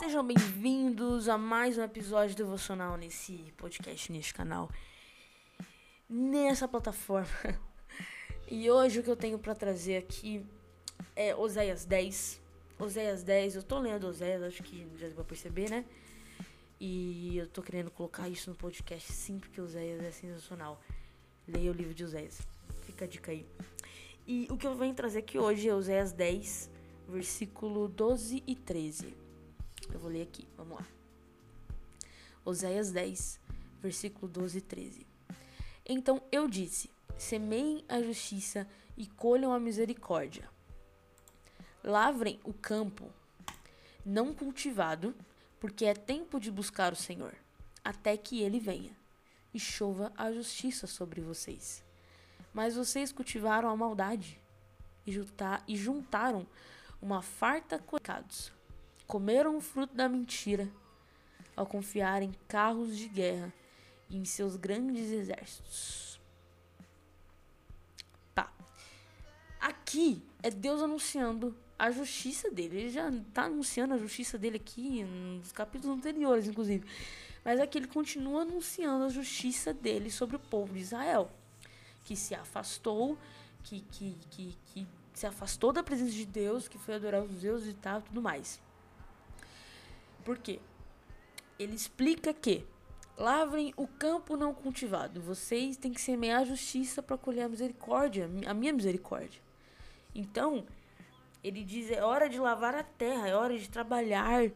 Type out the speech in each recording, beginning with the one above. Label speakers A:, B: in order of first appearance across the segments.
A: Sejam bem-vindos a mais um episódio devocional nesse podcast, neste canal, nessa plataforma. E hoje o que eu tenho para trazer aqui é Oséias 10. Oséias 10, eu tô lendo Oséias, acho que já deu pra perceber, né? E eu tô querendo colocar isso no podcast sim, porque Oséias é sensacional. Leia o livro de Oséias. Fica a dica aí. E o que eu venho trazer aqui hoje é Oséias 10, versículo 12 e 13. Eu vou ler aqui, vamos lá. Oséias 10, versículo 12 e 13. Então eu disse: semeiem a justiça e colham a misericórdia. Lavrem o campo não cultivado, porque é tempo de buscar o Senhor, até que ele venha, e chova a justiça sobre vocês. Mas vocês cultivaram a maldade e, juntar, juntaram uma farta de pecados. Comeram o fruto da mentira ao confiar em carros de guerra e em seus grandes exércitos. Pá. Aqui é Deus anunciando a justiça dele. Ele já está anunciando a justiça dele aqui nos capítulos anteriores, inclusive. Mas aqui ele continua anunciando a justiça dele sobre o povo de Israel que se afastou, que, que, que, que se afastou da presença de Deus, que foi adorar os deuses e tal, tudo mais. Por quê? Ele explica que lavrem o campo não cultivado. Vocês têm que semear a justiça para colher a misericórdia, a minha misericórdia. Então, ele diz: é hora de lavar a terra, é hora de trabalhar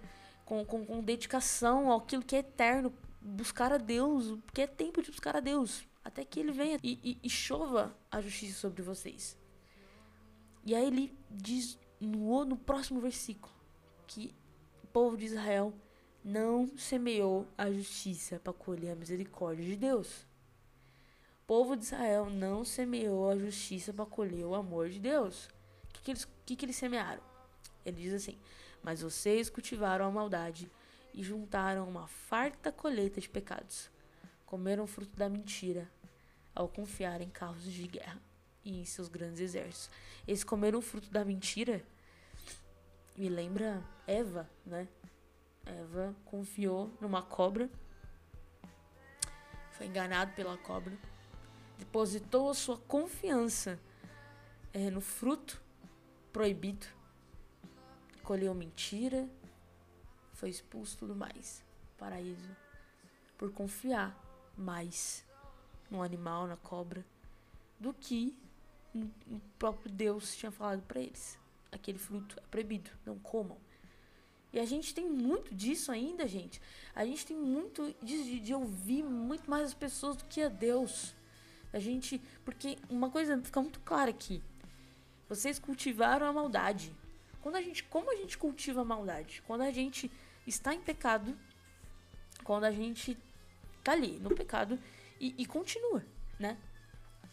A: com, com, com dedicação àquilo que é eterno, buscar a Deus, porque é tempo de buscar a Deus até que ele venha e, e, e chova a justiça sobre vocês. E aí ele diz no, no próximo versículo que povo de Israel não semeou a justiça para colher a misericórdia de Deus. O povo de Israel não semeou a justiça para colher o amor de Deus. O que, que, eles, que, que eles semearam? Ele diz assim: Mas vocês cultivaram a maldade e juntaram uma farta colheita de pecados comeram o fruto da mentira ao confiar em carros de guerra e em seus grandes exércitos. Eles comeram o fruto da mentira me lembra Eva, né? Eva confiou numa cobra, foi enganado pela cobra, depositou a sua confiança é, no fruto proibido, colheu mentira, foi expulso tudo mais, paraíso, por confiar mais no animal, na cobra, do que o próprio Deus tinha falado para eles. Aquele fruto é proibido, não comam. E a gente tem muito disso ainda, gente. A gente tem muito de, de ouvir muito mais as pessoas do que a Deus. A gente. Porque uma coisa fica muito clara aqui. Vocês cultivaram a maldade. Quando a gente, como a gente cultiva a maldade? Quando a gente está em pecado, quando a gente tá ali no pecado e, e continua, né?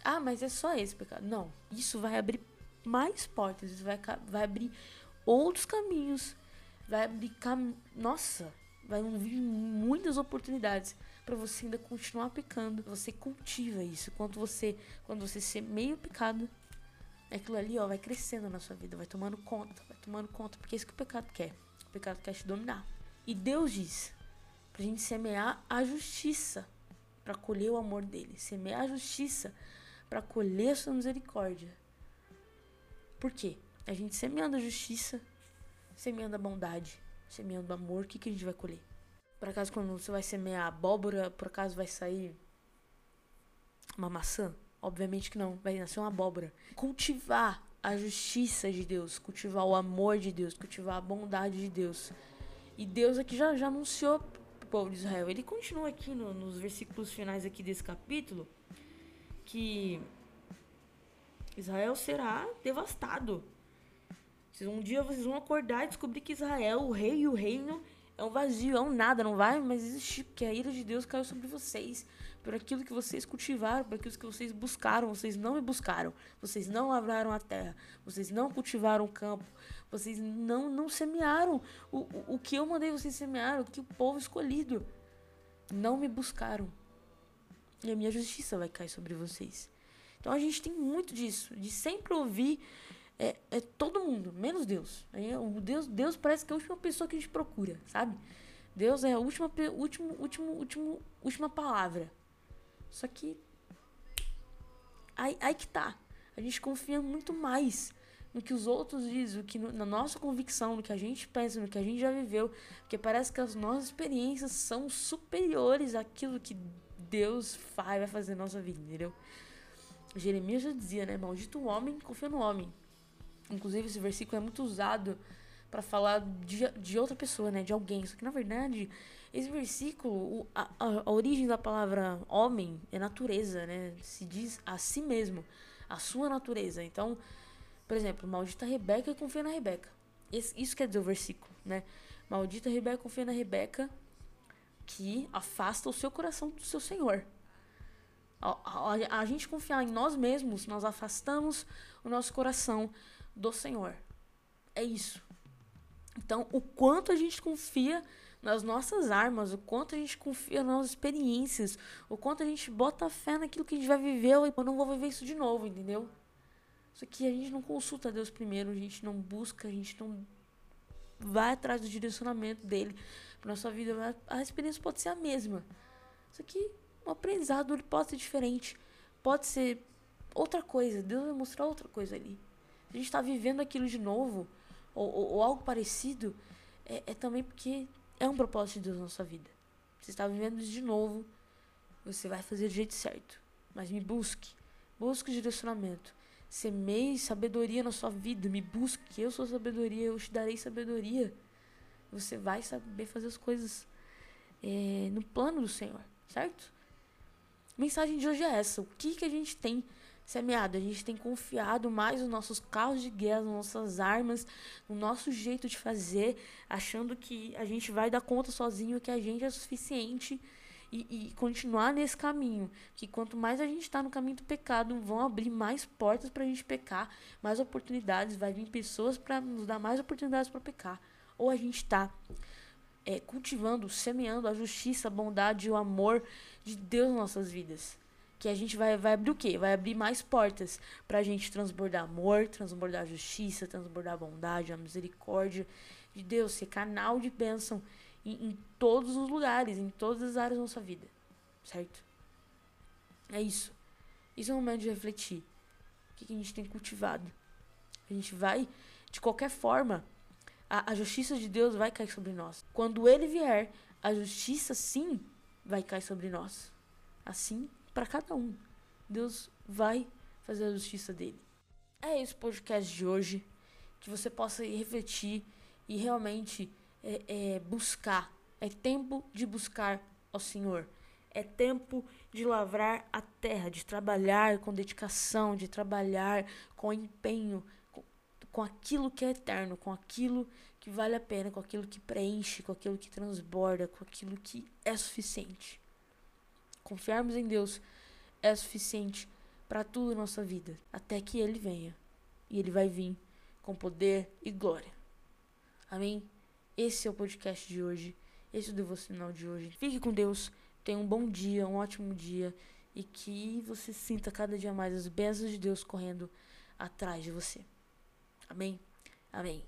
A: Ah, mas é só esse pecado. Não, isso vai abrir mais portas, vai, vai abrir outros caminhos, vai abrir cam... nossa, vai vir muitas oportunidades para você ainda continuar pecando. Você cultiva isso. Quando você, quando você semeia o pecado, aquilo ali, ó, vai crescendo na sua vida, vai tomando conta, vai tomando conta, porque é isso que o pecado quer. O pecado quer te dominar. E Deus diz: Pra gente semear a justiça para colher o amor dele. Semear a justiça para colher a sua misericórdia. Por quê? A gente semeando a justiça, semeando a bondade, semeando o amor, o que, que a gente vai colher? Por acaso, quando você vai semear abóbora, por acaso vai sair uma maçã? Obviamente que não, vai nascer uma abóbora. Cultivar a justiça de Deus, cultivar o amor de Deus, cultivar a bondade de Deus. E Deus aqui já, já anunciou povo de Israel. Ele continua aqui no, nos versículos finais aqui desse capítulo que Israel será devastado. Um dia vocês vão acordar e descobrir que Israel, o rei e o reino é um vazio, é um nada, não vai mais existir, porque a ira de Deus caiu sobre vocês, por aquilo que vocês cultivaram, por aquilo que vocês buscaram, vocês não me buscaram, vocês não lavraram a terra, vocês não cultivaram o campo, vocês não, não semearam o, o, o que eu mandei vocês semear, o que o povo escolhido não me buscaram. E a minha justiça vai cair sobre vocês. Então a gente tem muito disso, de sempre ouvir é, é todo mundo, menos Deus. Aí, o Deus. Deus parece que é a última pessoa que a gente procura, sabe? Deus é a última, último, último, último, última palavra. Só que. Aí, aí que tá. A gente confia muito mais no que os outros dizem, no que no, na nossa convicção, no que a gente pensa, no que a gente já viveu. Porque parece que as nossas experiências são superiores àquilo que Deus faz, vai fazer na nossa vida, entendeu? Jeremias já dizia, né? Maldito o homem confia no homem. Inclusive, esse versículo é muito usado para falar de, de outra pessoa, né? De alguém. Só que, na verdade, esse versículo, o, a, a, origem da palavra homem é natureza, né? Se diz a si mesmo, a sua natureza. Então, por exemplo, maldita Rebeca confia na Rebeca. Esse, isso quer dizer o versículo, né? Maldita Rebeca confia na Rebeca que afasta o seu coração do seu Senhor. A, a, a, gente confiar em nós mesmos, nós afastamos o nosso coração do Senhor. É isso. Então, o quanto a gente confia nas nossas armas, o quanto a gente confia nas nossas experiências, o quanto a gente bota fé naquilo que a gente vai viver eu não vou viver isso de novo, entendeu? Só que a gente não consulta Deus primeiro, a gente não busca, a gente não vai atrás do direcionamento dele para nossa vida. A experiência pode ser a mesma. Só que o aprendizado ele pode ser diferente, pode ser outra coisa. Deus vai mostrar outra coisa ali a gente está vivendo aquilo de novo, ou, ou, ou algo parecido, é, é, também porque é um propósito de Deus na sua vida. Você está vivendo isso de novo, você vai fazer do jeito certo. Mas me busque, busque direcionamento. Semeie sabedoria na sua vida, me busque, eu sou sabedoria, eu te darei sabedoria. Você vai saber fazer as coisas é, no plano do Senhor, certo? Mensagem de hoje é essa. O que, que a gente tem semeado. A gente tem confiado mais nos nossos carros de guerra, nas nossas armas, no nosso jeito de fazer, achando que a gente vai dar conta sozinho, que a gente é suficiente. E, e continuar nesse caminho. Que quanto mais a gente está no caminho do pecado, vão abrir mais portas para a gente pecar, mais oportunidades, vai vir pessoas para nos dar mais oportunidades para pecar. Ou a gente está é, cultivando, semeando a justiça, a bondade e o amor de Deus nas nossas vidas que a gente vai, vai abrir o quê? Vai abrir mais portas pra gente transbordar amor, transbordar justiça, transbordar bondade, a misericórdia de Deus, ser canal de bênção em, em todos os lugares, em todas as áreas da nossa vida, certo? É isso. Isso é o momento de refletir. O que, que a gente tem cultivado? A gente vai, de qualquer forma, a, a justiça de Deus vai cair sobre nós. Quando ele vier, a justiça sim vai cair sobre nós. Assim para cada um. Deus vai fazer a justiça dele. É esse podcast de hoje. Que você possa refletir e realmente é, é, buscar. É tempo de buscar ao Senhor. É tempo de lavrar a terra, de trabalhar com dedicação, de trabalhar com empenho, com, aquilo que é eterno, com aquilo que vale a pena, com aquilo que preenche, com aquilo que transborda, com aquilo que é suficiente. Confiarmos em Deus é suficiente para tudo na nossa vida, até que Ele venha. E Ele vai vir com poder e glória. Amém? Esse é o podcast de hoje. Esse é o devocional de hoje. Fique com Deus. Tenha um bom dia, um ótimo dia. E que você sinta cada dia mais as bênçãos de Deus correndo atrás de você. Amém? Amém.